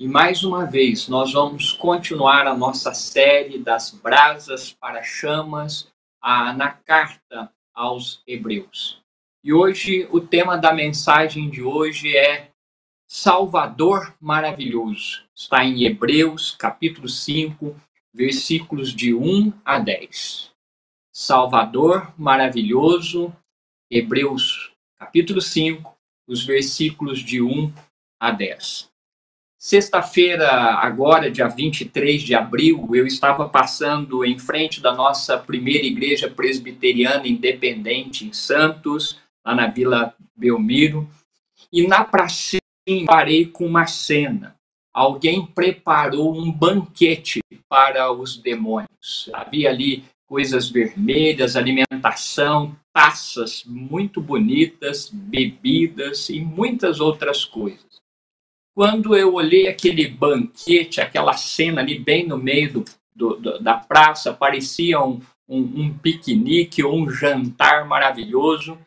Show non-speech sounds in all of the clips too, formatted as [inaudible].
E mais uma vez, nós vamos continuar a nossa série das brasas para chamas a, na carta aos Hebreus. E hoje, o tema da mensagem de hoje é Salvador maravilhoso. Está em Hebreus, capítulo 5, versículos de 1 a 10. Salvador maravilhoso, Hebreus, capítulo 5, os versículos de 1 a 10. Sexta-feira, agora, dia 23 de abril, eu estava passando em frente da nossa primeira igreja presbiteriana independente em Santos, lá na Vila Belmiro, e na pracinha parei com uma cena. Alguém preparou um banquete para os demônios. Havia ali coisas vermelhas, alimentação, taças muito bonitas, bebidas e muitas outras coisas. Quando eu olhei aquele banquete, aquela cena ali bem no meio do, do, do, da praça, parecia um, um, um piquenique ou um jantar maravilhoso,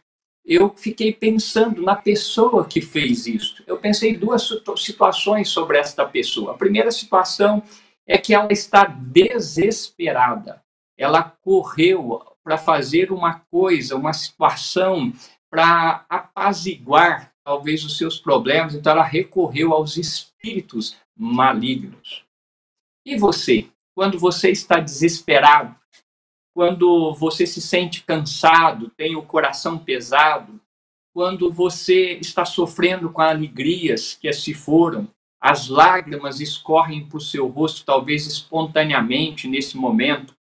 eu fiquei pensando na pessoa que fez isso. Eu pensei duas situações sobre esta pessoa. A primeira situação é que ela está desesperada. Ela correu para fazer uma coisa, uma situação para apaziguar talvez os seus problemas, então ela recorreu aos espíritos malignos. E você, quando você está desesperado, quando você se sente cansado, tem o coração pesado, quando você está sofrendo com alegrias que se foram, as lágrimas escorrem por seu rosto, talvez espontaneamente nesse momento.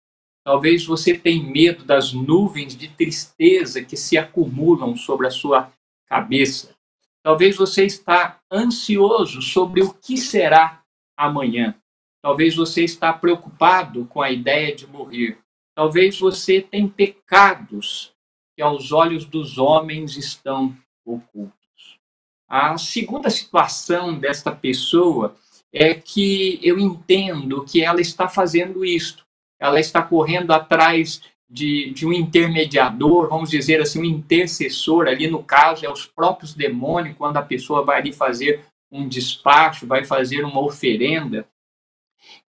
Talvez você tenha medo das nuvens de tristeza que se acumulam sobre a sua cabeça. Talvez você está ansioso sobre o que será amanhã. Talvez você está preocupado com a ideia de morrer. Talvez você tem pecados que aos olhos dos homens estão ocultos. A segunda situação desta pessoa é que eu entendo que ela está fazendo isto. Ela está correndo atrás de, de um intermediador, vamos dizer assim, um intercessor, ali no caso é os próprios demônios, quando a pessoa vai ali fazer um despacho, vai fazer uma oferenda,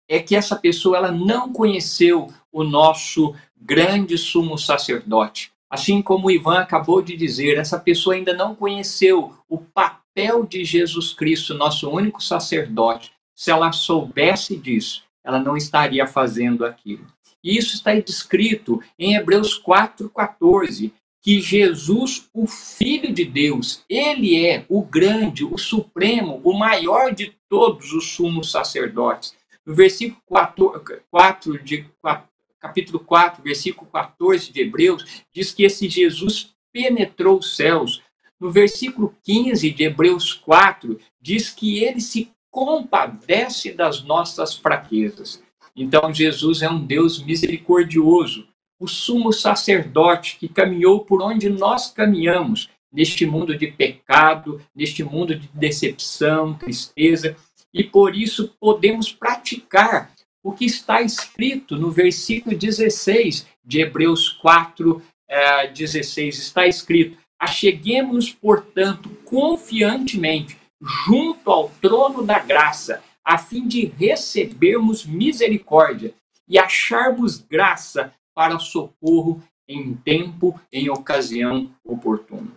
é que essa pessoa ela não conheceu o nosso grande sumo sacerdote. Assim como o Ivan acabou de dizer, essa pessoa ainda não conheceu o papel de Jesus Cristo, nosso único sacerdote. Se ela soubesse disso, ela não estaria fazendo aquilo. E isso está descrito em Hebreus 4,14, que Jesus, o Filho de Deus, ele é o grande, o supremo, o maior de todos os sumos sacerdotes. No versículo 4, 4 de, 4, capítulo 4, versículo 14 de Hebreus, diz que esse Jesus penetrou os céus. No versículo 15 de Hebreus 4, diz que ele se compadece das nossas fraquezas. Então, Jesus é um Deus misericordioso, o sumo sacerdote que caminhou por onde nós caminhamos, neste mundo de pecado, neste mundo de decepção, tristeza, e por isso podemos praticar o que está escrito no versículo 16 de Hebreus 4, eh, 16. Está escrito: Acheguemos-nos, portanto, confiantemente junto ao trono da graça a fim de recebermos misericórdia e acharmos graça para socorro em tempo, em ocasião oportuna.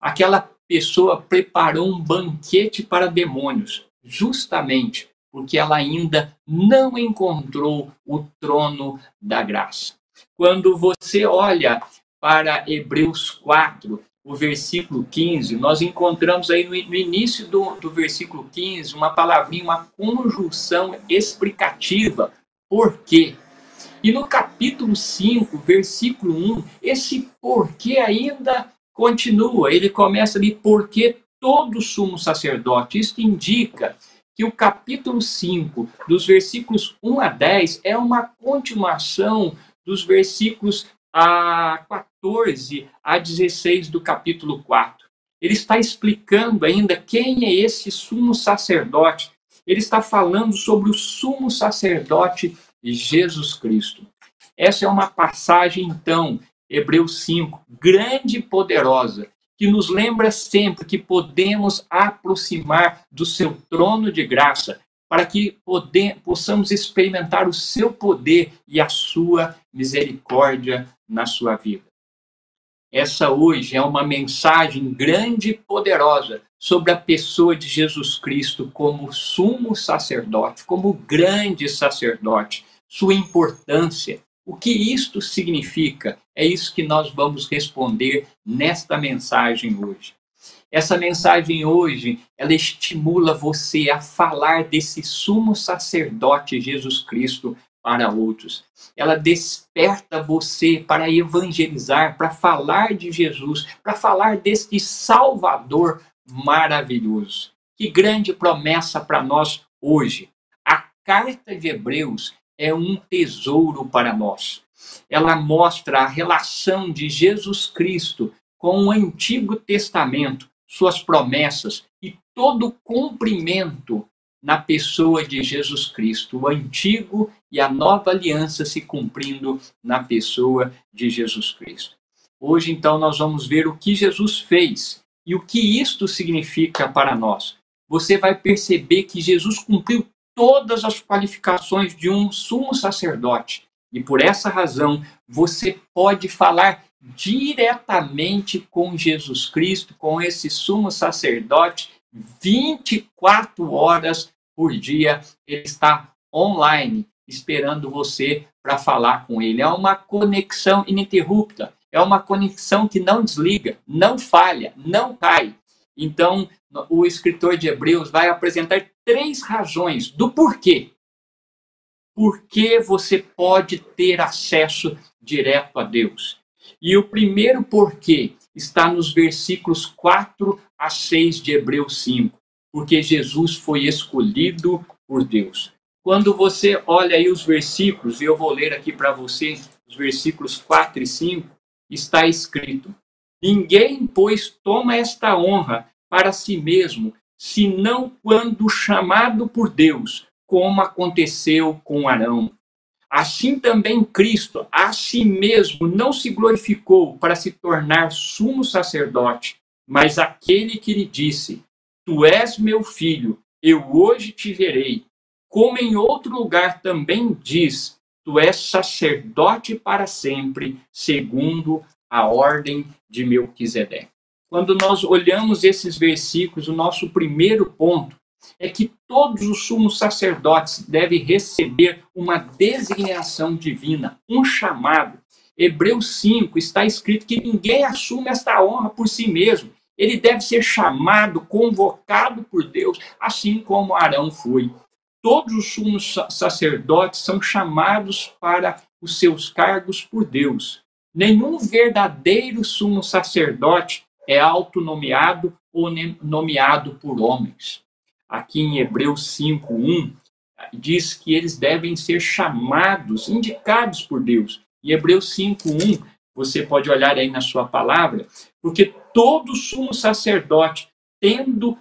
Aquela pessoa preparou um banquete para demônios, justamente porque ela ainda não encontrou o trono da graça. Quando você olha para Hebreus 4, o versículo 15, nós encontramos aí no, início do, do versículo 15 uma palavrinha, uma conjunção explicativa. Por quê? E no capítulo 5, versículo 1, esse porquê ainda continua. Ele começa ali, porque todo sumo sacerdote. Isso indica que o capítulo 5, dos versículos 1 a 10, é uma continuação dos versículos a 14 a 16 do capítulo 4. Ele está explicando ainda quem é esse sumo sacerdote. Ele está falando sobre o sumo sacerdote Jesus Cristo. Essa é uma passagem, então, Hebreus 5, grande e poderosa, que nos lembra sempre que podemos aproximar do seu trono de graça para que possamos experimentar o seu poder e a sua misericórdia na sua vida. Essa hoje é uma mensagem grande e poderosa sobre a pessoa de Jesus Cristo como sumo sacerdote, como grande sacerdote, sua importância. O que isto significa? É isso que nós vamos responder nesta mensagem hoje. Essa mensagem hoje, ela estimula você a falar desse sumo sacerdote Jesus Cristo para outros. Ela desperta você para evangelizar, para falar de Jesus, para falar deste Salvador maravilhoso. Que grande promessa para nós hoje. A carta de Hebreus é um tesouro para nós. Ela mostra a relação de Jesus Cristo com o Antigo Testamento, suas promessas e todo cumprimento na pessoa de Jesus Cristo, o antigo e a nova aliança se cumprindo na pessoa de Jesus Cristo. Hoje, então, nós vamos ver o que Jesus fez e o que isto significa para nós. Você vai perceber que Jesus cumpriu todas as qualificações de um sumo sacerdote. E por essa razão, você pode falar diretamente com Jesus Cristo, com esse sumo sacerdote, 24 horas por dia. Ele está online, esperando você para falar com ele. É uma conexão ininterrupta, é uma conexão que não desliga, não falha, não cai. Então, o escritor de Hebreus vai apresentar três razões do porquê. Por que você pode ter acesso direto a Deus? E o primeiro porquê está nos versículos 4 a 6 de Hebreus 5, porque Jesus foi escolhido por Deus. Quando você olha aí os versículos, e eu vou ler aqui para você os versículos 4 e 5, está escrito: Ninguém, pois, toma esta honra para si mesmo, senão quando chamado por Deus, como aconteceu com Arão. Assim também Cristo a si mesmo não se glorificou para se tornar sumo sacerdote, mas aquele que lhe disse: Tu és meu filho, eu hoje te verei. Como em outro lugar também diz: Tu és sacerdote para sempre, segundo a ordem de Melquisedeque. Quando nós olhamos esses versículos, o nosso primeiro ponto é que todos os sumos sacerdotes devem receber uma designação divina, um chamado. Hebreus 5 está escrito que ninguém assume esta honra por si mesmo. Ele deve ser chamado, convocado por Deus, assim como Arão foi. Todos os sumos sacerdotes são chamados para os seus cargos por Deus. Nenhum verdadeiro sumo sacerdote é autonomeado ou nomeado por homens aqui em Hebreus 5:1 diz que eles devem ser chamados, indicados por Deus. Em Hebreus 5:1, você pode olhar aí na sua palavra, porque todo sumo sacerdote tendo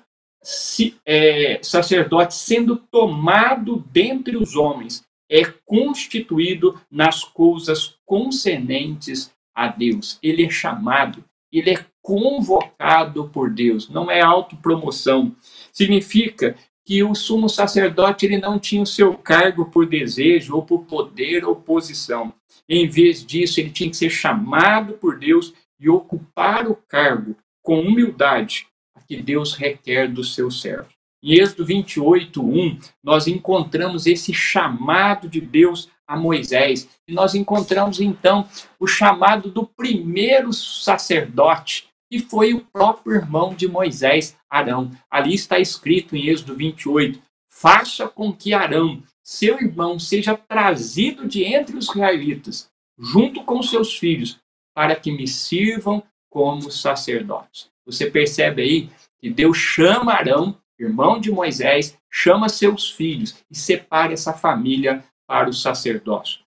é, sacerdote sendo tomado dentre os homens é constituído nas coisas concernentes a Deus. Ele é chamado, ele é convocado por Deus, não é autopromoção. Significa que o sumo sacerdote ele não tinha o seu cargo por desejo ou por poder ou posição. Em vez disso, ele tinha que ser chamado por Deus e ocupar o cargo com humildade que Deus requer dos seus servos. Em Êxodo 28, 1, nós encontramos esse chamado de Deus a Moisés. E nós encontramos, então, o chamado do primeiro sacerdote, que foi o próprio irmão de Moisés, Arão. Ali está escrito em Êxodo 28: Faça com que Arão, seu irmão, seja trazido de entre os israelitas, junto com seus filhos, para que me sirvam como sacerdotes. Você percebe aí que Deus chama Arão, irmão de Moisés, chama seus filhos e separa essa família para o sacerdócio.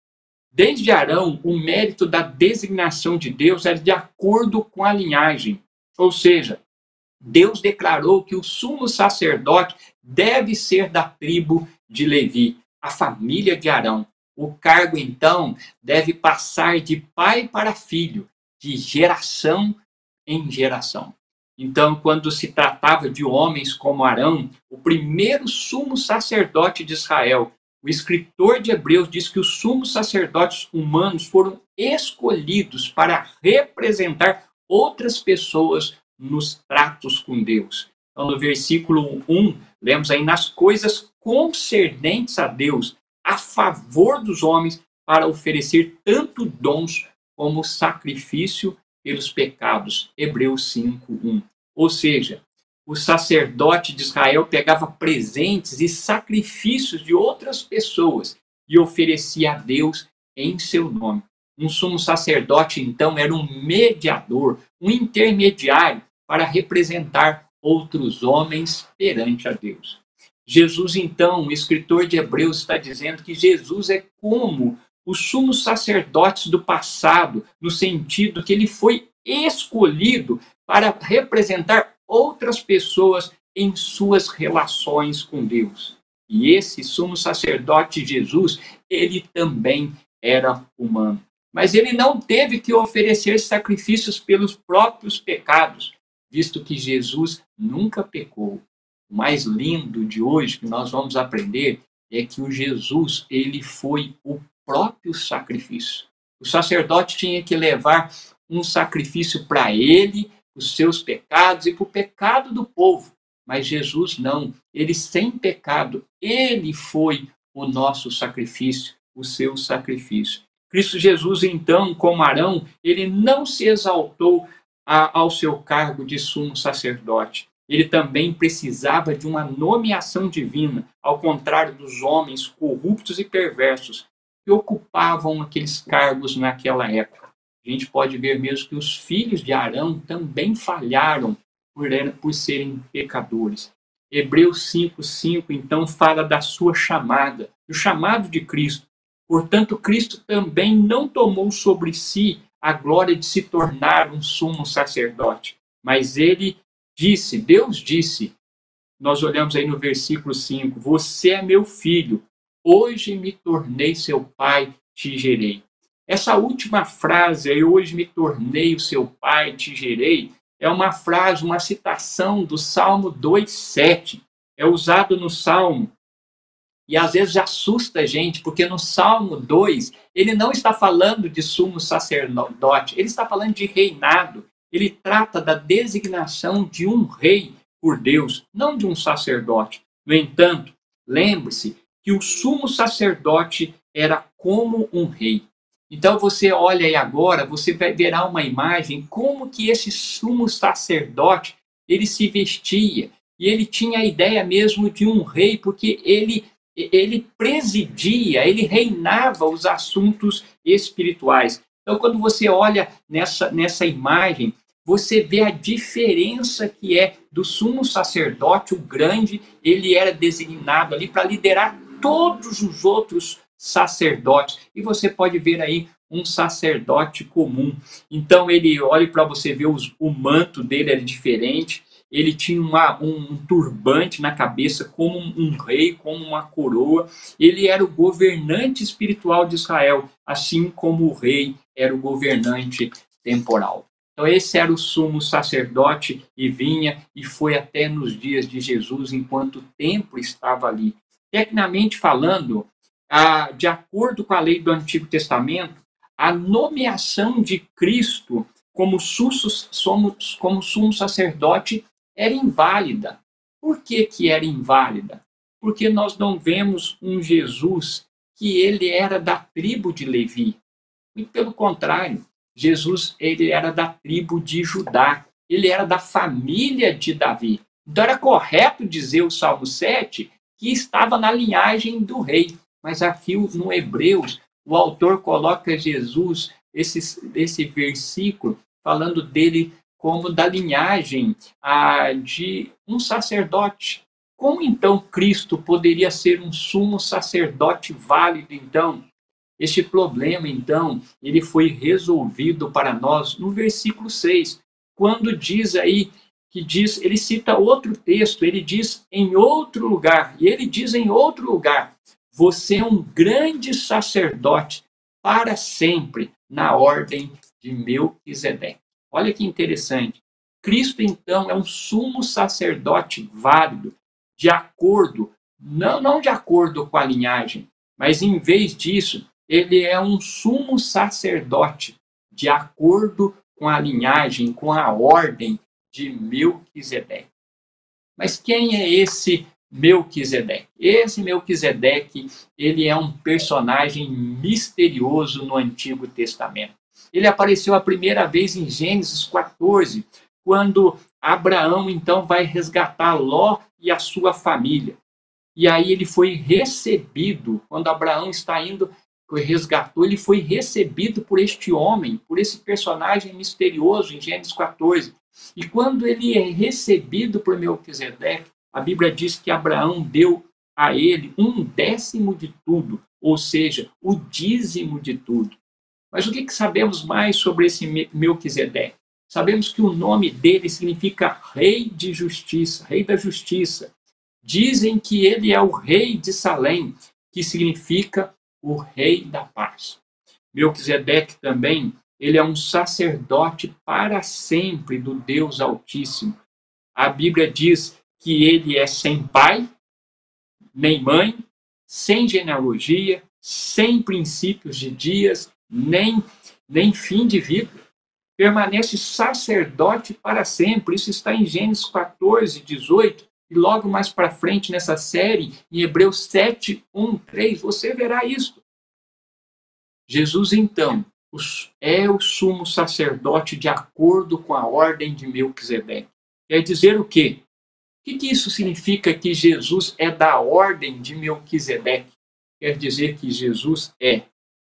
Desde Arão, o mérito da designação de Deus é de acordo com a linhagem. Ou seja, Deus declarou que o sumo sacerdote deve ser da tribo de Levi, a família de Arão. O cargo, então, deve passar de pai para filho, de geração em geração. Então, quando se tratava de homens como Arão, o primeiro sumo sacerdote de Israel, o escritor de Hebreus diz que os sumos sacerdotes humanos foram escolhidos para representar outras pessoas nos tratos com Deus. Então, no versículo 1, lemos aí nas coisas concernentes a Deus, a favor dos homens, para oferecer tanto dons como sacrifício pelos pecados. Hebreus 5, 1. Ou seja, o sacerdote de Israel pegava presentes e sacrifícios de outras pessoas e oferecia a Deus em seu nome. Um sumo sacerdote, então, era um mediador, um intermediário para representar outros homens perante a Deus. Jesus, então, o escritor de Hebreus está dizendo que Jesus é como os sumos sacerdotes do passado, no sentido que ele foi escolhido para representar outras pessoas em suas relações com Deus. E esse sumo sacerdote Jesus, ele também era humano. Mas ele não teve que oferecer sacrifícios pelos próprios pecados, visto que Jesus nunca pecou. O mais lindo de hoje que nós vamos aprender é que o Jesus, ele foi o próprio sacrifício. O sacerdote tinha que levar um sacrifício para ele, os seus pecados e para o pecado do povo. Mas Jesus não, ele sem pecado, ele foi o nosso sacrifício, o seu sacrifício. Cristo Jesus, então, como Arão, ele não se exaltou a, ao seu cargo de sumo sacerdote. Ele também precisava de uma nomeação divina, ao contrário dos homens corruptos e perversos que ocupavam aqueles cargos naquela época a gente pode ver mesmo que os filhos de Arão também falharam por, por serem pecadores. Hebreus 5,5 então fala da sua chamada, do chamado de Cristo. Portanto, Cristo também não tomou sobre si a glória de se tornar um sumo sacerdote, mas ele disse, Deus disse, nós olhamos aí no versículo 5: Você é meu filho, hoje me tornei seu pai, te gerei. Essa última frase, eu hoje me tornei o seu pai, te gerei, é uma frase, uma citação do Salmo 2,7. É usado no Salmo. E às vezes assusta a gente, porque no Salmo 2, ele não está falando de sumo sacerdote, ele está falando de reinado. Ele trata da designação de um rei por Deus, não de um sacerdote. No entanto, lembre-se que o sumo sacerdote era como um rei. Então você olha aí agora, você verá uma imagem como que esse sumo sacerdote ele se vestia e ele tinha a ideia mesmo de um rei porque ele ele presidia, ele reinava os assuntos espirituais. Então quando você olha nessa nessa imagem, você vê a diferença que é do sumo sacerdote, o grande, ele era designado ali para liderar todos os outros sacerdotes. E você pode ver aí um sacerdote comum. Então ele olha para você ver os, o manto dele era diferente. Ele tinha uma, um, um turbante na cabeça, como um, um rei, como uma coroa. Ele era o governante espiritual de Israel, assim como o rei era o governante temporal. Então, esse era o sumo sacerdote e vinha e foi até nos dias de Jesus, enquanto o templo estava ali. Tecnicamente falando, ah, de acordo com a lei do Antigo Testamento, a nomeação de Cristo como, sussos, somos, como sumo sacerdote era inválida. Por que, que era inválida? Porque nós não vemos um Jesus que ele era da tribo de Levi. E pelo contrário, Jesus ele era da tribo de Judá, ele era da família de Davi. Então era correto dizer o Salmo 7 que estava na linhagem do rei. Mas aqui no Hebreus, o autor coloca Jesus, esse, esse versículo, falando dele como da linhagem de um sacerdote. Como então Cristo poderia ser um sumo sacerdote válido, então? Este problema, então, ele foi resolvido para nós no versículo 6, quando diz aí que diz, ele cita outro texto, ele diz em outro lugar, e ele diz em outro lugar, você é um grande sacerdote para sempre na ordem de Melquisedeque. Olha que interessante. Cristo, então, é um sumo sacerdote válido, de acordo, não, não de acordo com a linhagem, mas em vez disso, ele é um sumo sacerdote, de acordo com a linhagem, com a ordem de Melquisedeque. Mas quem é esse Melquisedeque? Esse Melquisedeque, ele é um personagem misterioso no Antigo Testamento. Ele apareceu a primeira vez em Gênesis 14, quando Abraão então vai resgatar Ló e a sua família. E aí ele foi recebido, quando Abraão está indo, resgatou, ele foi recebido por este homem, por esse personagem misterioso em Gênesis 14. E quando ele é recebido por Melquisedeque, a Bíblia diz que Abraão deu a ele um décimo de tudo, ou seja, o dízimo de tudo. Mas o que, que sabemos mais sobre esse Melquisedeque? Sabemos que o nome dele significa rei de justiça, rei da justiça. Dizem que ele é o rei de Salém, que significa o rei da paz. Melquisedeque também, ele é um sacerdote para sempre do Deus Altíssimo. A Bíblia diz que ele é sem pai, nem mãe, sem genealogia, sem princípios de dias, nem, nem fim de vida. Permanece sacerdote para sempre. Isso está em Gênesis 14, 18. E logo mais para frente nessa série, em Hebreus 7, 1, 3, você verá isso. Jesus, então, é o sumo sacerdote de acordo com a ordem de Melquisedeque. Quer dizer o quê? Que, que isso significa que Jesus é da ordem de Melquisedeque? Quer dizer que Jesus é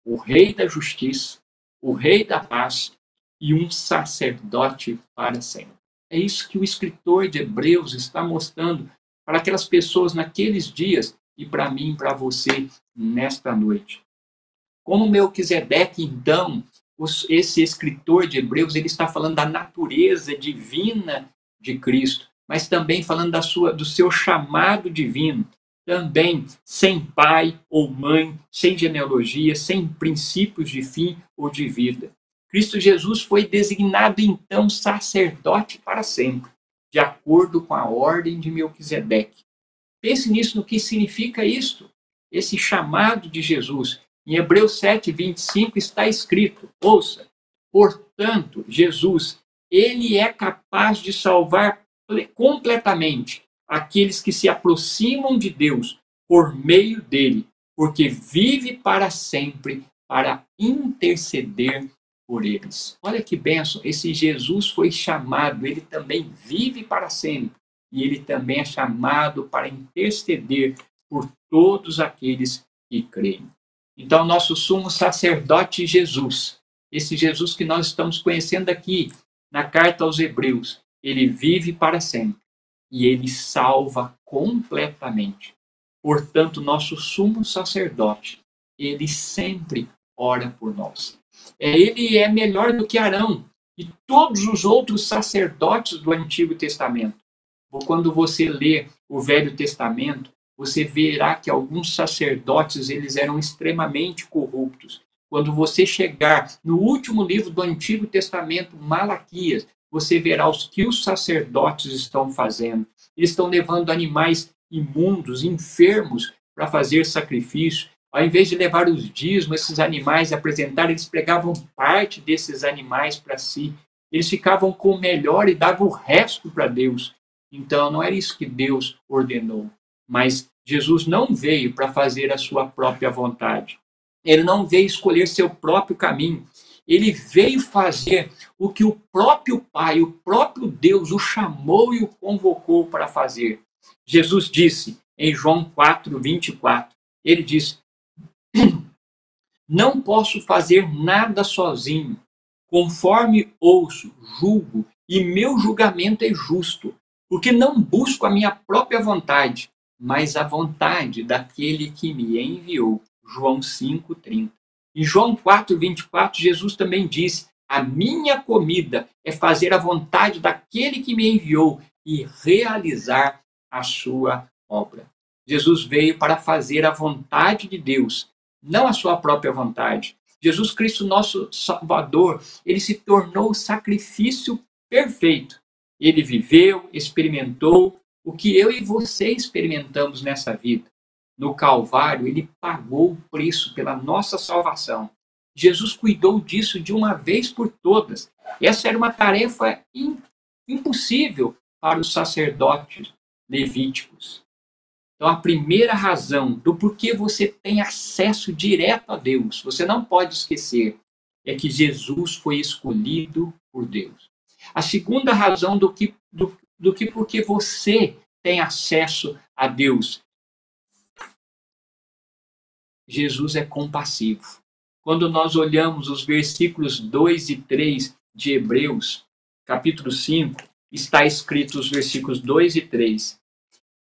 o rei da justiça, o rei da paz e um sacerdote para sempre. É isso que o escritor de Hebreus está mostrando para aquelas pessoas naqueles dias e para mim, para você nesta noite. Como Melquisedeque, então, esse escritor de Hebreus, ele está falando da natureza divina de Cristo, mas também falando da sua, do seu chamado divino, também sem pai ou mãe, sem genealogia, sem princípios de fim ou de vida. Cristo Jesus foi designado então sacerdote para sempre, de acordo com a ordem de Melquisedeque. Pense nisso, no que significa isto, esse chamado de Jesus. Em Hebreus 7, 25 está escrito: ouça, portanto, Jesus, ele é capaz de salvar completamente aqueles que se aproximam de Deus por meio dele, porque vive para sempre para interceder por eles. Olha que benção, esse Jesus foi chamado, ele também vive para sempre, e ele também é chamado para interceder por todos aqueles que creem. Então, nosso sumo sacerdote Jesus, esse Jesus que nós estamos conhecendo aqui na carta aos Hebreus, ele vive para sempre e ele salva completamente. Portanto, nosso sumo sacerdote, ele sempre ora por nós. É, ele é melhor do que Arão e todos os outros sacerdotes do Antigo Testamento. Quando você lê o Velho Testamento, você verá que alguns sacerdotes eles eram extremamente corruptos. Quando você chegar no último livro do Antigo Testamento, Malaquias, você verá os que os sacerdotes estão fazendo. Eles estão levando animais imundos, enfermos, para fazer sacrifício. Ao invés de levar os dízimos, esses animais, apresentar, eles pregavam parte desses animais para si. Eles ficavam com o melhor e davam o resto para Deus. Então, não era isso que Deus ordenou. Mas Jesus não veio para fazer a sua própria vontade. Ele não veio escolher seu próprio caminho. Ele veio fazer o que o próprio Pai, o próprio Deus o chamou e o convocou para fazer. Jesus disse em João 4, 24: Ele disse: não posso fazer nada sozinho. Conforme ouço, julgo, e meu julgamento é justo, porque não busco a minha própria vontade, mas a vontade daquele que me enviou. João 5:30. Em João 4:24, Jesus também disse: "A minha comida é fazer a vontade daquele que me enviou e realizar a sua obra." Jesus veio para fazer a vontade de Deus não a sua própria vontade. Jesus Cristo, nosso Salvador, ele se tornou o sacrifício perfeito Ele viveu, experimentou o que eu e você experimentamos nessa vida. No Calvário, ele pagou o preço pela nossa salvação. Jesus cuidou disso de uma vez por todas. Essa era uma tarefa impossível para os sacerdotes levíticos. Então, a primeira razão do porquê você tem acesso direto a Deus, você não pode esquecer, é que Jesus foi escolhido por Deus. A segunda razão do que, do, do que porque você tem acesso a Deus, Jesus é compassivo. Quando nós olhamos os versículos 2 e 3 de Hebreus, capítulo 5, está escrito os versículos 2 e 3.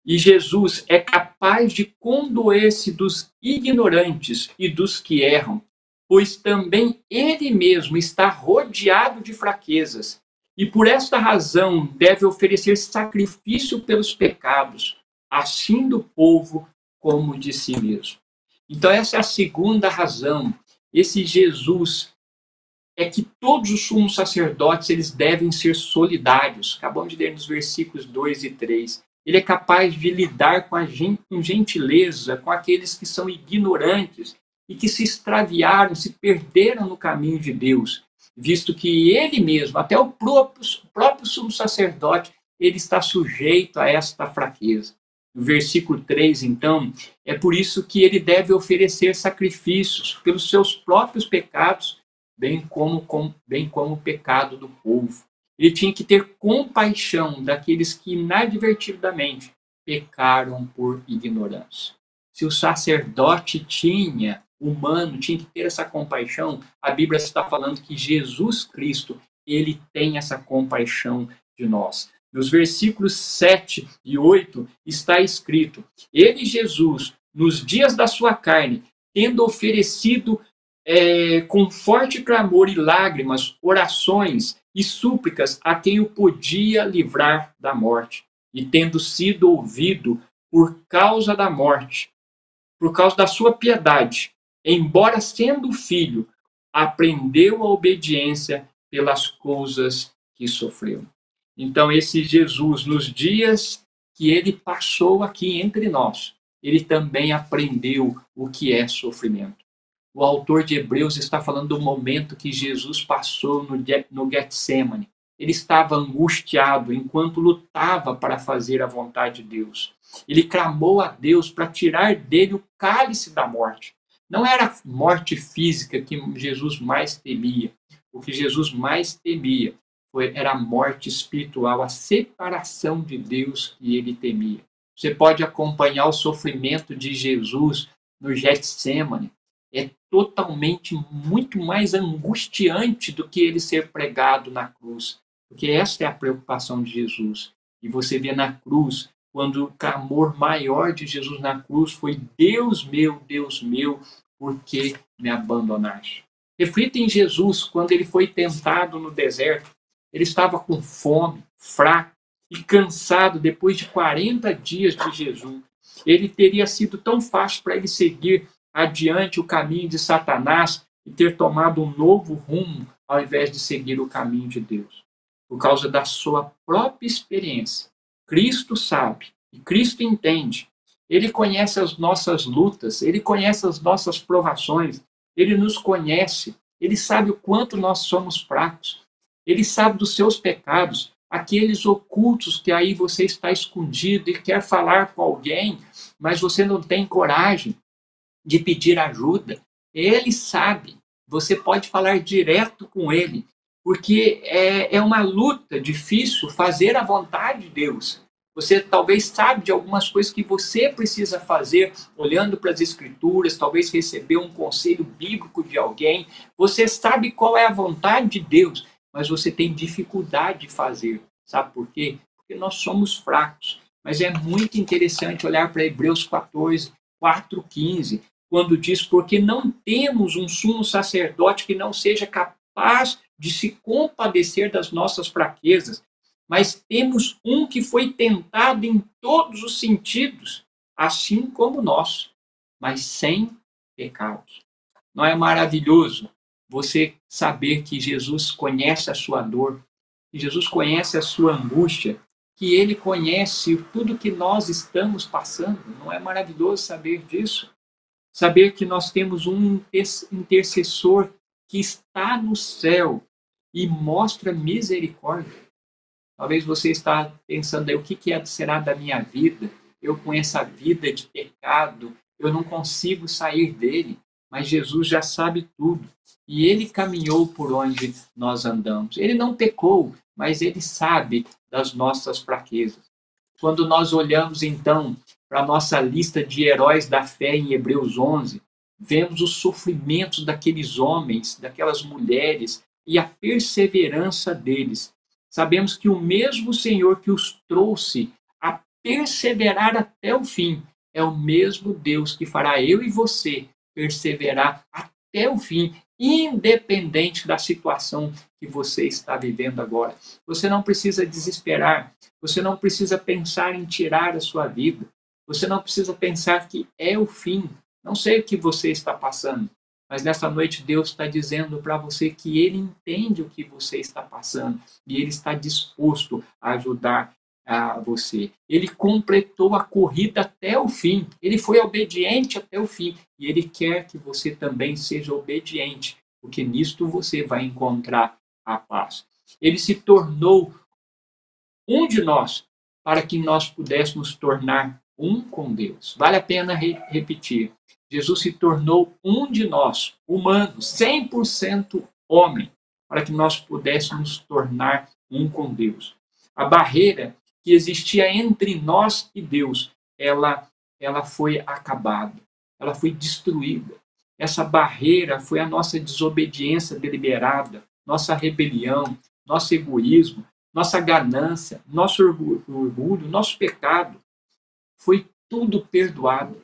E Jesus é capaz de condoer-se dos ignorantes e dos que erram, pois também ele mesmo está rodeado de fraquezas, e por esta razão deve oferecer sacrifício pelos pecados, assim do povo como de si mesmo. Então, essa é a segunda razão. Esse Jesus é que todos os sumos sacerdotes eles devem ser solidários. Acabamos de ler nos versículos 2 e 3. Ele é capaz de lidar com, a gente, com gentileza com aqueles que são ignorantes e que se extraviaram, se perderam no caminho de Deus, visto que ele mesmo, até o próprio, o próprio sumo sacerdote, ele está sujeito a esta fraqueza. No versículo 3, então, é por isso que ele deve oferecer sacrifícios pelos seus próprios pecados bem como, com, bem como o pecado do povo. Ele tinha que ter compaixão daqueles que inadvertidamente pecaram por ignorância. Se o sacerdote tinha, humano, tinha que ter essa compaixão, a Bíblia está falando que Jesus Cristo, ele tem essa compaixão de nós. Nos versículos 7 e 8 está escrito: Ele, Jesus, nos dias da sua carne, tendo oferecido é, com forte clamor e lágrimas, orações e súplicas a quem o podia livrar da morte. E tendo sido ouvido por causa da morte, por causa da sua piedade, embora sendo filho, aprendeu a obediência pelas coisas que sofreu. Então, esse Jesus, nos dias que ele passou aqui entre nós, ele também aprendeu o que é sofrimento o autor de Hebreus está falando do momento que Jesus passou no, no Getsemane. Ele estava angustiado enquanto lutava para fazer a vontade de Deus. Ele clamou a Deus para tirar dele o cálice da morte. Não era a morte física que Jesus mais temia. O que Jesus mais temia era a morte espiritual, a separação de Deus que ele temia. Você pode acompanhar o sofrimento de Jesus no Getsemane é totalmente muito mais angustiante do que ele ser pregado na cruz. Porque essa é a preocupação de Jesus. E você vê na cruz, quando o clamor maior de Jesus na cruz foi: Deus meu, Deus meu, por que me abandonaste? Reflita em Jesus quando ele foi tentado no deserto. Ele estava com fome, fraco e cansado depois de 40 dias de jejum. Ele teria sido tão fácil para ele seguir adiante o caminho de Satanás e ter tomado um novo rumo ao invés de seguir o caminho de Deus. Por causa da sua própria experiência. Cristo sabe e Cristo entende. Ele conhece as nossas lutas, ele conhece as nossas provações, ele nos conhece, ele sabe o quanto nós somos fracos, ele sabe dos seus pecados, aqueles ocultos que aí você está escondido e quer falar com alguém, mas você não tem coragem de pedir ajuda. Ele sabe, você pode falar direto com ele, porque é, é uma luta difícil fazer a vontade de Deus. Você talvez sabe de algumas coisas que você precisa fazer, olhando para as escrituras, talvez receber um conselho bíblico de alguém. Você sabe qual é a vontade de Deus, mas você tem dificuldade de fazer. Sabe por quê? Porque nós somos fracos. Mas é muito interessante olhar para Hebreus 14, 4, 15 quando diz: Porque não temos um sumo sacerdote que não seja capaz de se compadecer das nossas fraquezas, mas temos um que foi tentado em todos os sentidos, assim como nós, mas sem pecados. Não é maravilhoso você saber que Jesus conhece a sua dor, que Jesus conhece a sua angústia, que ele conhece tudo que nós estamos passando. Não é maravilhoso saber disso? Saber que nós temos um intercessor que está no céu e mostra misericórdia. Talvez você está pensando aí, o que, que é, será da minha vida? Eu com essa vida de pecado, eu não consigo sair dele. Mas Jesus já sabe tudo. E ele caminhou por onde nós andamos. Ele não pecou, mas ele sabe das nossas fraquezas. Quando nós olhamos então para a nossa lista de heróis da fé em Hebreus 11, vemos os sofrimentos daqueles homens, daquelas mulheres e a perseverança deles. Sabemos que o mesmo Senhor que os trouxe a perseverar até o fim é o mesmo Deus que fará eu e você perseverar até o fim, independente da situação que você está vivendo agora. Você não precisa desesperar, você não precisa pensar em tirar a sua vida, você não precisa pensar que é o fim. Não sei o que você está passando, mas nessa noite Deus está dizendo para você que Ele entende o que você está passando e Ele está disposto a ajudar a você. Ele completou a corrida até o fim. Ele foi obediente até o fim. E Ele quer que você também seja obediente, porque nisto você vai encontrar a paz. Ele se tornou um de nós para que nós pudéssemos tornar um com Deus. Vale a pena re repetir. Jesus se tornou um de nós, humano, 100% homem, para que nós pudéssemos tornar um com Deus. A barreira que existia entre nós e Deus, ela, ela foi acabada, ela foi destruída. Essa barreira foi a nossa desobediência deliberada, nossa rebelião, nosso egoísmo, nossa ganância, nosso orgulho, nosso pecado. Foi tudo perdoado.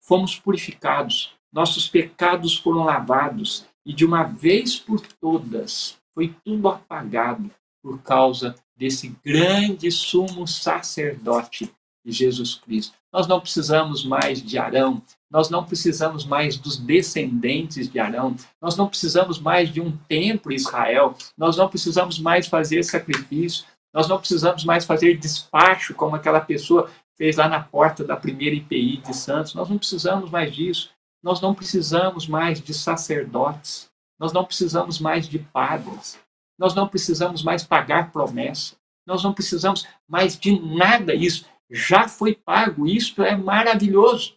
Fomos purificados, nossos pecados foram lavados e de uma vez por todas foi tudo apagado por causa desse grande sumo sacerdote de Jesus Cristo. Nós não precisamos mais de Arão, nós não precisamos mais dos descendentes de Arão, nós não precisamos mais de um templo em Israel, nós não precisamos mais fazer sacrifício, nós não precisamos mais fazer despacho como aquela pessoa fez lá na porta da primeira IPI de Santos. Nós não precisamos mais disso. Nós não precisamos mais de sacerdotes. Nós não precisamos mais de padres. Nós não precisamos mais pagar promessa. Nós não precisamos mais de nada isso. Já foi pago. Isto é maravilhoso.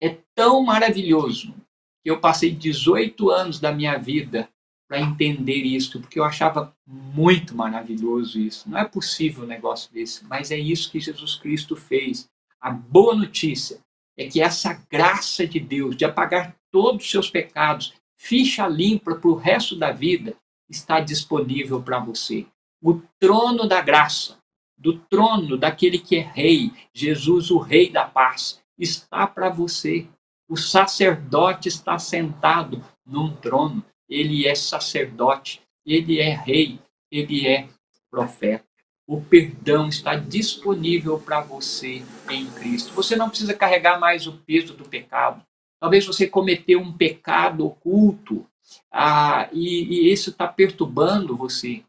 É tão maravilhoso que eu passei 18 anos da minha vida para entender isso, porque eu achava muito maravilhoso isso. Não é possível um negócio desse, mas é isso que Jesus Cristo fez. A boa notícia é que essa graça de Deus de apagar todos os seus pecados, ficha limpa para o resto da vida, está disponível para você. O trono da graça, do trono daquele que é rei, Jesus, o rei da paz, está para você. O sacerdote está sentado num trono. Ele é sacerdote, ele é rei, ele é profeta. O perdão está disponível para você em Cristo. Você não precisa carregar mais o peso do pecado. Talvez você cometeu um pecado oculto ah, e, e isso está perturbando você.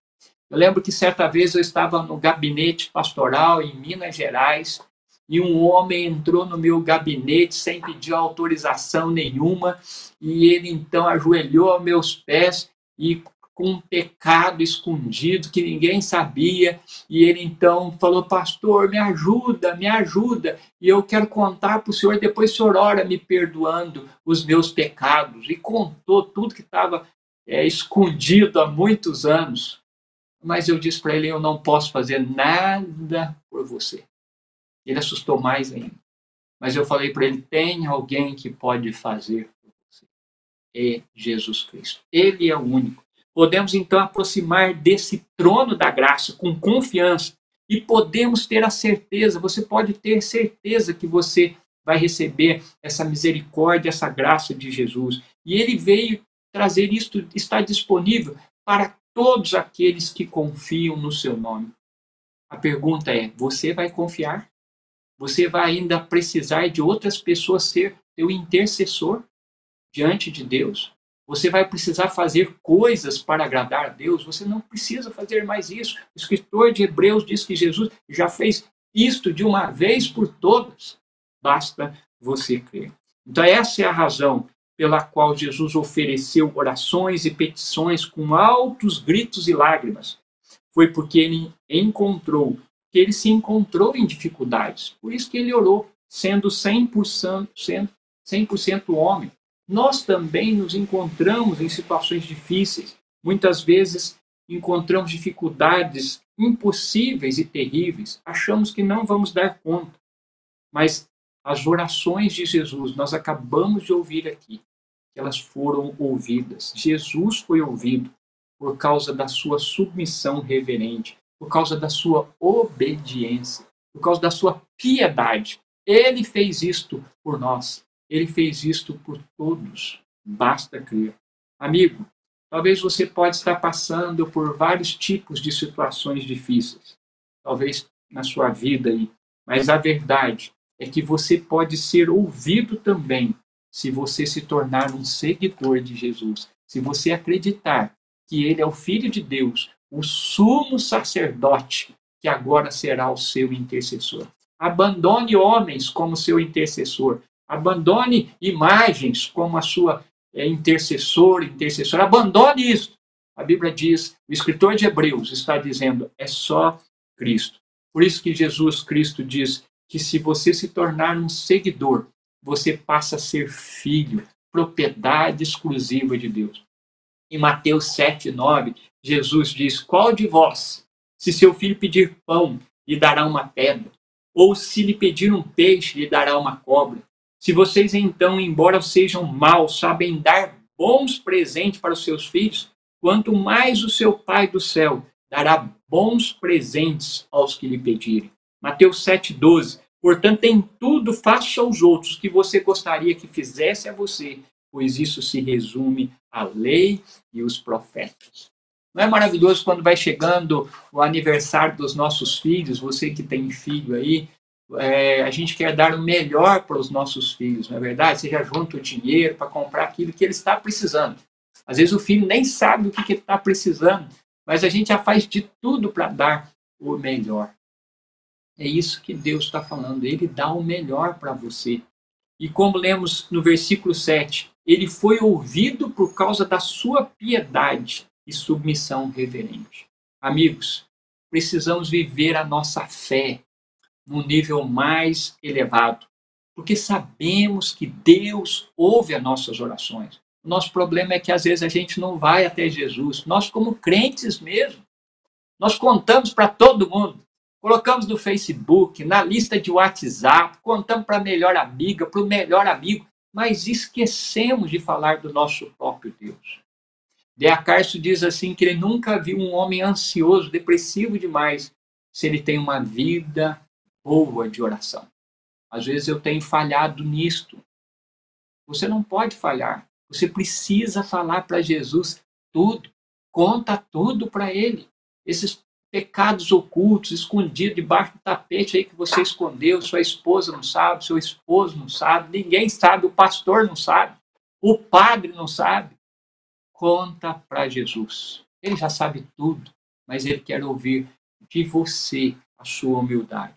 Eu lembro que certa vez eu estava no gabinete pastoral em Minas Gerais e um homem entrou no meu gabinete sem pedir autorização nenhuma e ele então ajoelhou aos meus pés e com um pecado escondido que ninguém sabia. E ele então falou: Pastor, me ajuda, me ajuda. E eu quero contar para o senhor. Depois o senhor ora me perdoando os meus pecados. E contou tudo que estava é, escondido há muitos anos. Mas eu disse para ele: Eu não posso fazer nada por você. Ele assustou mais ainda. Mas eu falei para ele: Tem alguém que pode fazer por você. É Jesus Cristo. Ele é o único Podemos então aproximar desse trono da graça com confiança e podemos ter a certeza, você pode ter certeza que você vai receber essa misericórdia, essa graça de Jesus. E ele veio trazer isto, está disponível para todos aqueles que confiam no seu nome. A pergunta é: você vai confiar? Você vai ainda precisar de outras pessoas ser teu intercessor diante de Deus? Você vai precisar fazer coisas para agradar a Deus, você não precisa fazer mais isso. O escritor de Hebreus diz que Jesus já fez isto de uma vez por todas. Basta você crer. Então, essa é a razão pela qual Jesus ofereceu orações e petições com altos gritos e lágrimas. Foi porque ele encontrou, que ele se encontrou em dificuldades. Por isso que ele orou, sendo 100%, 100 homem. Nós também nos encontramos em situações difíceis. Muitas vezes encontramos dificuldades impossíveis e terríveis. Achamos que não vamos dar conta. Mas as orações de Jesus, nós acabamos de ouvir aqui, elas foram ouvidas. Jesus foi ouvido por causa da sua submissão reverente, por causa da sua obediência, por causa da sua piedade. Ele fez isto por nós. Ele fez isto por todos. Basta crer. Amigo, talvez você pode estar passando por vários tipos de situações difíceis. Talvez na sua vida aí. Mas a verdade é que você pode ser ouvido também se você se tornar um seguidor de Jesus. Se você acreditar que ele é o Filho de Deus, o sumo sacerdote, que agora será o seu intercessor. Abandone homens como seu intercessor. Abandone imagens como a sua é, intercessor, intercessora. Abandone isso. A Bíblia diz, o escritor de Hebreus está dizendo, é só Cristo. Por isso que Jesus Cristo diz que se você se tornar um seguidor, você passa a ser filho, propriedade exclusiva de Deus. Em Mateus 7, 9, Jesus diz: Qual de vós, se seu filho pedir pão, lhe dará uma pedra? Ou se lhe pedir um peixe, lhe dará uma cobra? Se vocês então, embora sejam maus, sabem dar bons presentes para os seus filhos, quanto mais o seu Pai do céu dará bons presentes aos que lhe pedirem. Mateus 7,12. Portanto, em tudo faça aos outros que você gostaria que fizesse a você, pois isso se resume à lei e os profetas. Não é maravilhoso quando vai chegando o aniversário dos nossos filhos, você que tem filho aí, é, a gente quer dar o melhor para os nossos filhos, não é verdade? Seja junto o dinheiro para comprar aquilo que ele está precisando. Às vezes o filho nem sabe o que, que ele está precisando, mas a gente já faz de tudo para dar o melhor. É isso que Deus está falando. Ele dá o melhor para você. E como lemos no versículo 7, ele foi ouvido por causa da sua piedade e submissão reverente. Amigos, precisamos viver a nossa fé num nível mais elevado, porque sabemos que Deus ouve as nossas orações. O nosso problema é que às vezes a gente não vai até Jesus. Nós, como crentes mesmo, nós contamos para todo mundo colocamos no Facebook, na lista de WhatsApp, contamos para a melhor amiga, para o melhor amigo, mas esquecemos de falar do nosso próprio Deus. Dea Carso diz assim que ele nunca viu um homem ansioso, depressivo demais, se ele tem uma vida boa de oração. Às vezes eu tenho falhado nisto. Você não pode falhar. Você precisa falar para Jesus tudo. Conta tudo para ele. Esses pecados ocultos, escondidos debaixo do tapete aí que você escondeu, sua esposa não sabe, seu esposo não sabe, ninguém sabe, o pastor não sabe, o padre não sabe. Conta para Jesus. Ele já sabe tudo, mas ele quer ouvir de você a sua humildade.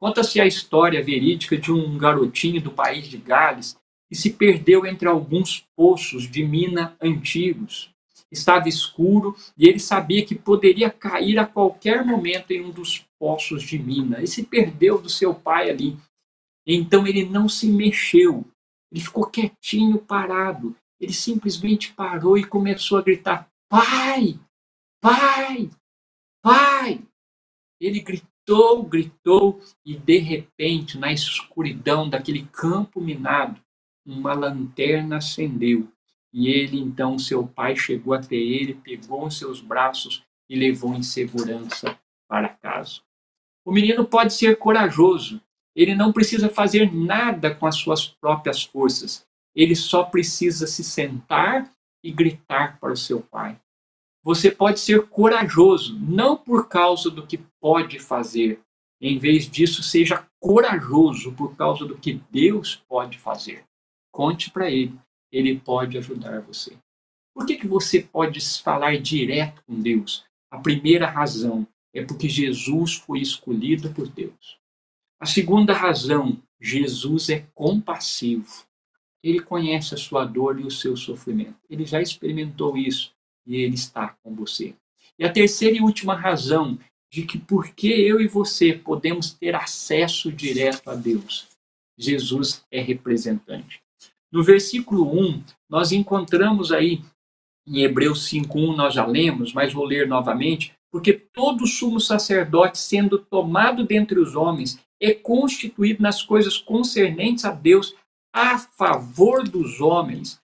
Conta-se a história verídica de um garotinho do país de Gales que se perdeu entre alguns poços de mina antigos estava escuro e ele sabia que poderia cair a qualquer momento em um dos poços de mina. E se perdeu do seu pai ali. Então ele não se mexeu, ele ficou quietinho, parado. Ele simplesmente parou e começou a gritar: Pai! Pai! Pai! Ele gritou, gritou, e de repente, na escuridão daquele campo minado, uma lanterna acendeu e ele, então, seu pai chegou até ele, pegou em seus braços e levou em segurança para casa. O menino pode ser corajoso, ele não precisa fazer nada com as suas próprias forças, ele só precisa se sentar e gritar para o seu pai. Você pode ser corajoso, não por causa do que pode fazer, em vez disso, seja corajoso por causa do que Deus pode fazer. Conte para ele ele pode ajudar você. Por que, que você pode falar direto com Deus? A primeira razão é porque Jesus foi escolhido por Deus. A segunda razão, Jesus é compassivo. Ele conhece a sua dor e o seu sofrimento. Ele já experimentou isso e ele está com você. E a terceira e última razão de que porque eu e você podemos ter acesso direto a Deus, Jesus é representante. No versículo 1, nós encontramos aí, em Hebreus 5.1 nós já lemos, mas vou ler novamente, porque todo sumo sacerdote, sendo tomado dentre os homens, é constituído nas coisas concernentes a Deus, a favor dos homens,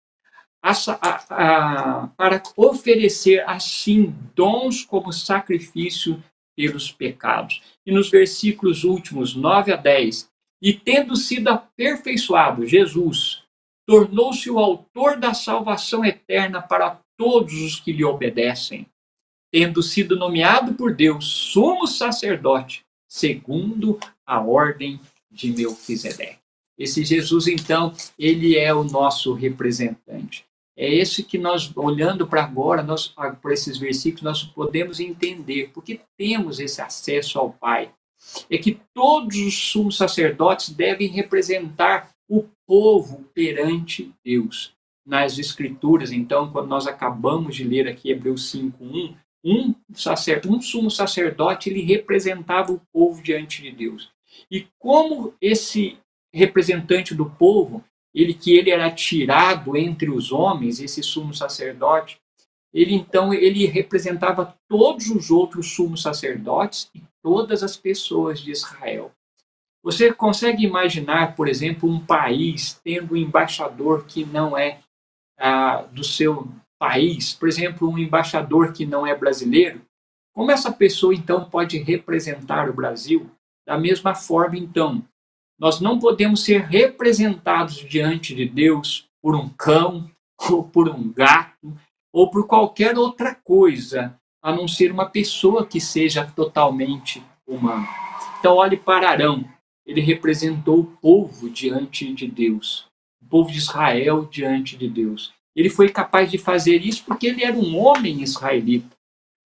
a, a, para oferecer assim dons como sacrifício pelos pecados. E nos versículos últimos, 9 a 10, e tendo sido aperfeiçoado, Jesus tornou-se o autor da salvação eterna para todos os que lhe obedecem, tendo sido nomeado por Deus sumo sacerdote, segundo a ordem de Melquisedeque. Esse Jesus, então, ele é o nosso representante. É esse que nós, olhando para agora, nós, para esses versículos, nós podemos entender, porque temos esse acesso ao Pai. É que todos os sumos sacerdotes devem representar o povo perante Deus. Nas Escrituras, então, quando nós acabamos de ler aqui Hebreus 5:1, um, sacer, um sumo sacerdote ele representava o povo diante de Deus. E como esse representante do povo, ele que ele era tirado entre os homens, esse sumo sacerdote, ele então ele representava todos os outros sumos sacerdotes e todas as pessoas de Israel. Você consegue imaginar, por exemplo, um país tendo um embaixador que não é ah, do seu país, por exemplo, um embaixador que não é brasileiro? Como essa pessoa então pode representar o Brasil? Da mesma forma, então, nós não podemos ser representados diante de Deus por um cão, [laughs] ou por um gato, ou por qualquer outra coisa, a não ser uma pessoa que seja totalmente humana. Então, olhe para Arão. Ele representou o povo diante de Deus, o povo de Israel diante de Deus. Ele foi capaz de fazer isso porque ele era um homem israelita.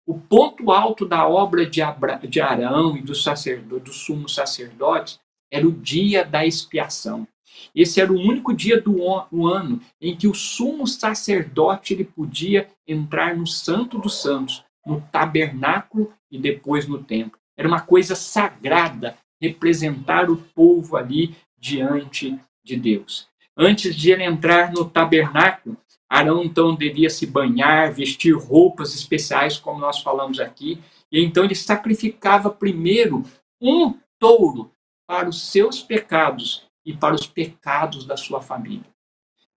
O ponto alto da obra de, Abra, de Arão e dos, sacerdotes, dos sumos sacerdotes era o dia da expiação. Esse era o único dia do ano em que o sumo sacerdote ele podia entrar no Santo dos Santos, no tabernáculo e depois no templo. Era uma coisa sagrada representar o povo ali diante de Deus. Antes de ele entrar no tabernáculo, Arão então devia se banhar, vestir roupas especiais, como nós falamos aqui, e então ele sacrificava primeiro um touro para os seus pecados e para os pecados da sua família.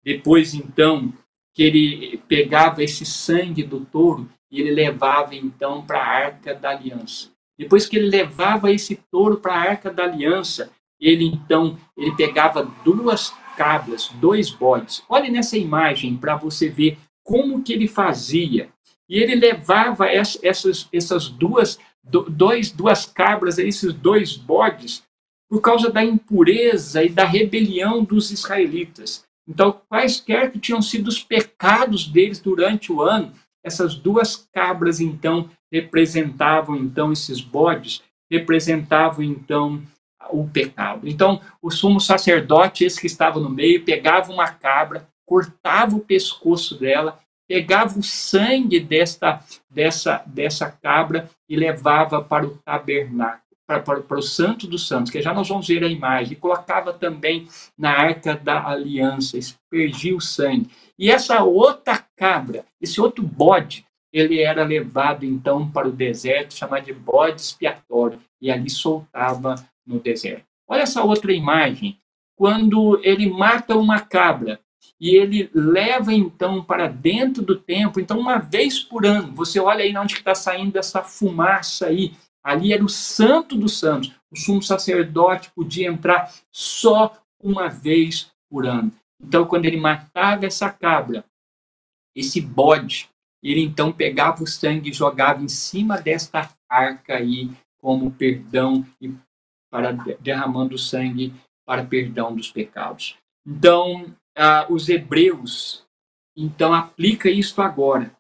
Depois, então, que ele pegava esse sangue do touro e ele levava então para a arca da aliança. Depois que ele levava esse touro para a arca da aliança, ele então ele pegava duas cabras, dois bodes. Olhe nessa imagem para você ver como que ele fazia. E ele levava essas, essas duas, dois, duas cabras, esses dois bodes, por causa da impureza e da rebelião dos israelitas. Então, quaisquer que tinham sido os pecados deles durante o ano, essas duas cabras então representavam então esses bodes, representavam então o pecado. Então, o sumo sacerdote, esse que estava no meio, pegava uma cabra, cortava o pescoço dela, pegava o sangue desta, dessa, dessa cabra e levava para o tabernáculo para, o Santo dos Santos, que já nós vamos ver a imagem, e colocava também na arca da aliança, espergia o sangue. E essa outra cabra, esse outro bode, ele era levado então para o deserto, chamado de bode expiatório, e ali soltava no deserto. Olha essa outra imagem, quando ele mata uma cabra, e ele leva então para dentro do templo, então uma vez por ano, você olha aí onde está saindo essa fumaça aí, Ali era o santo dos santos. O sumo sacerdote podia entrar só uma vez por ano. Então, quando ele matava essa cabra, esse bode, ele então pegava o sangue e jogava em cima desta arca aí, como perdão e para derramando sangue para perdão dos pecados. Então, ah, os hebreus Então aplica isso agora.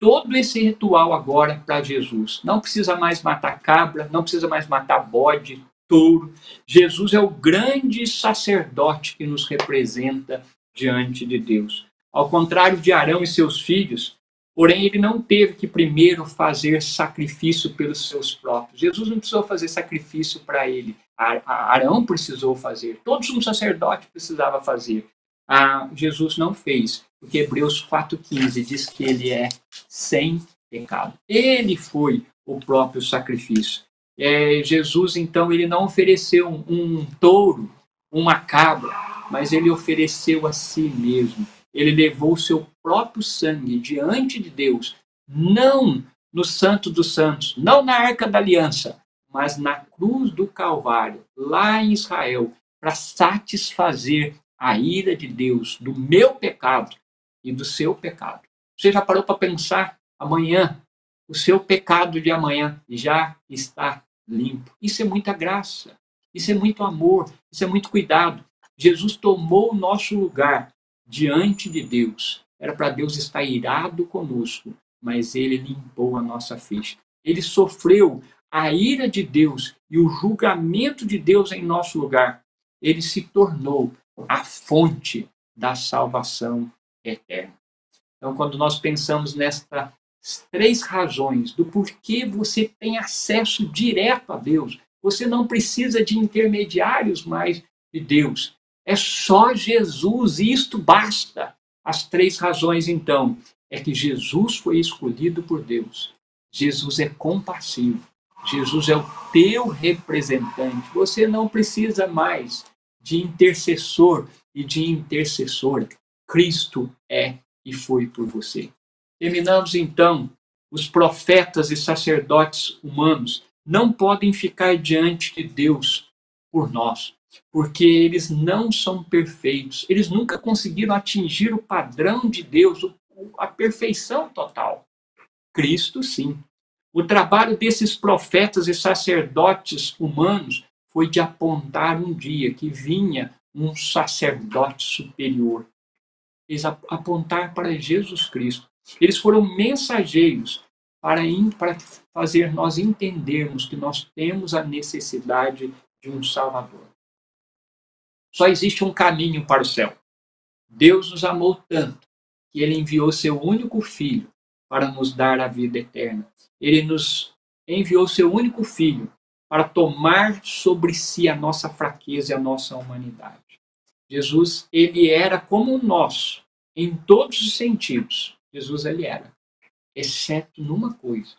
Todo esse ritual agora para Jesus. Não precisa mais matar cabra, não precisa mais matar bode, touro. Jesus é o grande sacerdote que nos representa diante de Deus. Ao contrário de Arão e seus filhos, porém ele não teve que primeiro fazer sacrifício pelos seus próprios. Jesus não precisou fazer sacrifício para ele. Arão precisou fazer. Todo um sacerdote precisava fazer. Ah, Jesus não fez, porque Hebreus 4,15 diz que ele é sem pecado. Ele foi o próprio sacrifício. É, Jesus, então, ele não ofereceu um, um touro, uma cabra, mas ele ofereceu a si mesmo. Ele levou o seu próprio sangue diante de Deus, não no Santo dos Santos, não na Arca da Aliança, mas na cruz do Calvário, lá em Israel, para satisfazer a ira de Deus do meu pecado e do seu pecado. Você já parou para pensar? Amanhã, o seu pecado de amanhã já está limpo. Isso é muita graça, isso é muito amor, isso é muito cuidado. Jesus tomou o nosso lugar diante de Deus. Era para Deus estar irado conosco, mas ele limpou a nossa ficha. Ele sofreu a ira de Deus e o julgamento de Deus em nosso lugar. Ele se tornou a fonte da salvação eterna. Então, quando nós pensamos nestas três razões do porquê você tem acesso direto a Deus, você não precisa de intermediários mais de Deus. É só Jesus, e isto basta. As três razões, então, é que Jesus foi escolhido por Deus. Jesus é compassivo. Jesus é o teu representante. Você não precisa mais de intercessor e de intercessora. Cristo é e foi por você. Terminamos então. Os profetas e sacerdotes humanos não podem ficar diante de Deus por nós, porque eles não são perfeitos. Eles nunca conseguiram atingir o padrão de Deus, a perfeição total. Cristo, sim. O trabalho desses profetas e sacerdotes humanos foi de apontar um dia que vinha um sacerdote superior. Eles apontar para Jesus Cristo. Eles foram mensageiros para, para fazer nós entendermos que nós temos a necessidade de um Salvador. Só existe um caminho para o céu. Deus nos amou tanto que ele enviou seu único filho para nos dar a vida eterna. Ele nos enviou seu único filho para tomar sobre si a nossa fraqueza e a nossa humanidade. Jesus, ele era como nós, em todos os sentidos. Jesus, ele era, exceto numa coisa,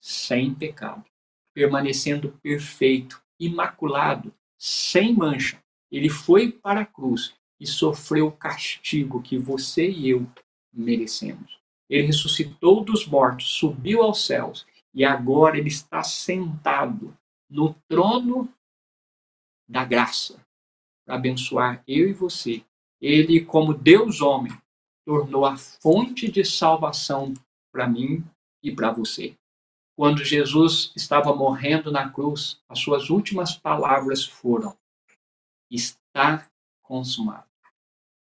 sem pecado, permanecendo perfeito, imaculado, sem mancha. Ele foi para a cruz e sofreu o castigo que você e eu merecemos. Ele ressuscitou dos mortos, subiu aos céus e agora ele está sentado no trono da graça para abençoar eu e você. Ele, como Deus homem, tornou a fonte de salvação para mim e para você. Quando Jesus estava morrendo na cruz, as suas últimas palavras foram: Está consumado.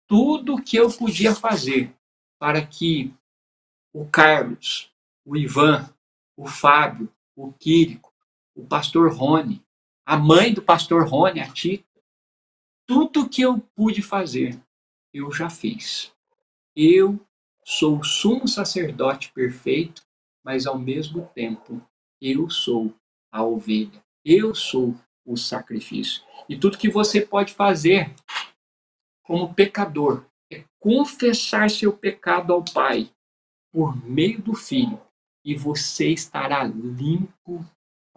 Tudo que eu podia fazer para que o Carlos, o Ivan, o Fábio, o Quírico, o pastor Rony, a mãe do pastor Rony, a Tita. Tudo que eu pude fazer, eu já fiz. Eu sou o sumo sacerdote perfeito, mas ao mesmo tempo eu sou a ovelha. Eu sou o sacrifício. E tudo que você pode fazer como pecador é confessar seu pecado ao Pai por meio do Filho, e você estará limpo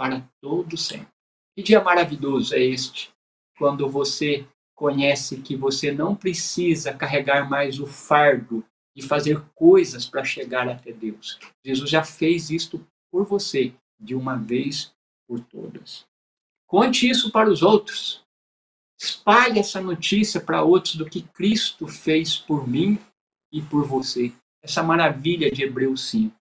para todo sempre. Que dia maravilhoso é este, quando você conhece que você não precisa carregar mais o fardo de fazer coisas para chegar até Deus. Jesus já fez isto por você de uma vez por todas. Conte isso para os outros. Espalhe essa notícia para outros do que Cristo fez por mim e por você. Essa maravilha de Hebreus 5.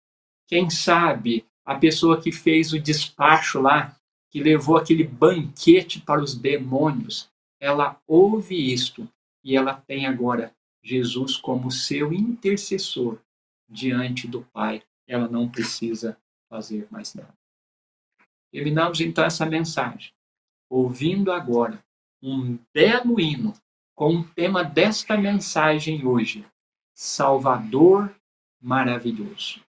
Quem sabe a pessoa que fez o despacho lá, que levou aquele banquete para os demônios, ela ouve isto e ela tem agora Jesus como seu intercessor diante do Pai. Ela não precisa fazer mais nada. Terminamos então essa mensagem, ouvindo agora um belo hino com o tema desta mensagem hoje: Salvador maravilhoso.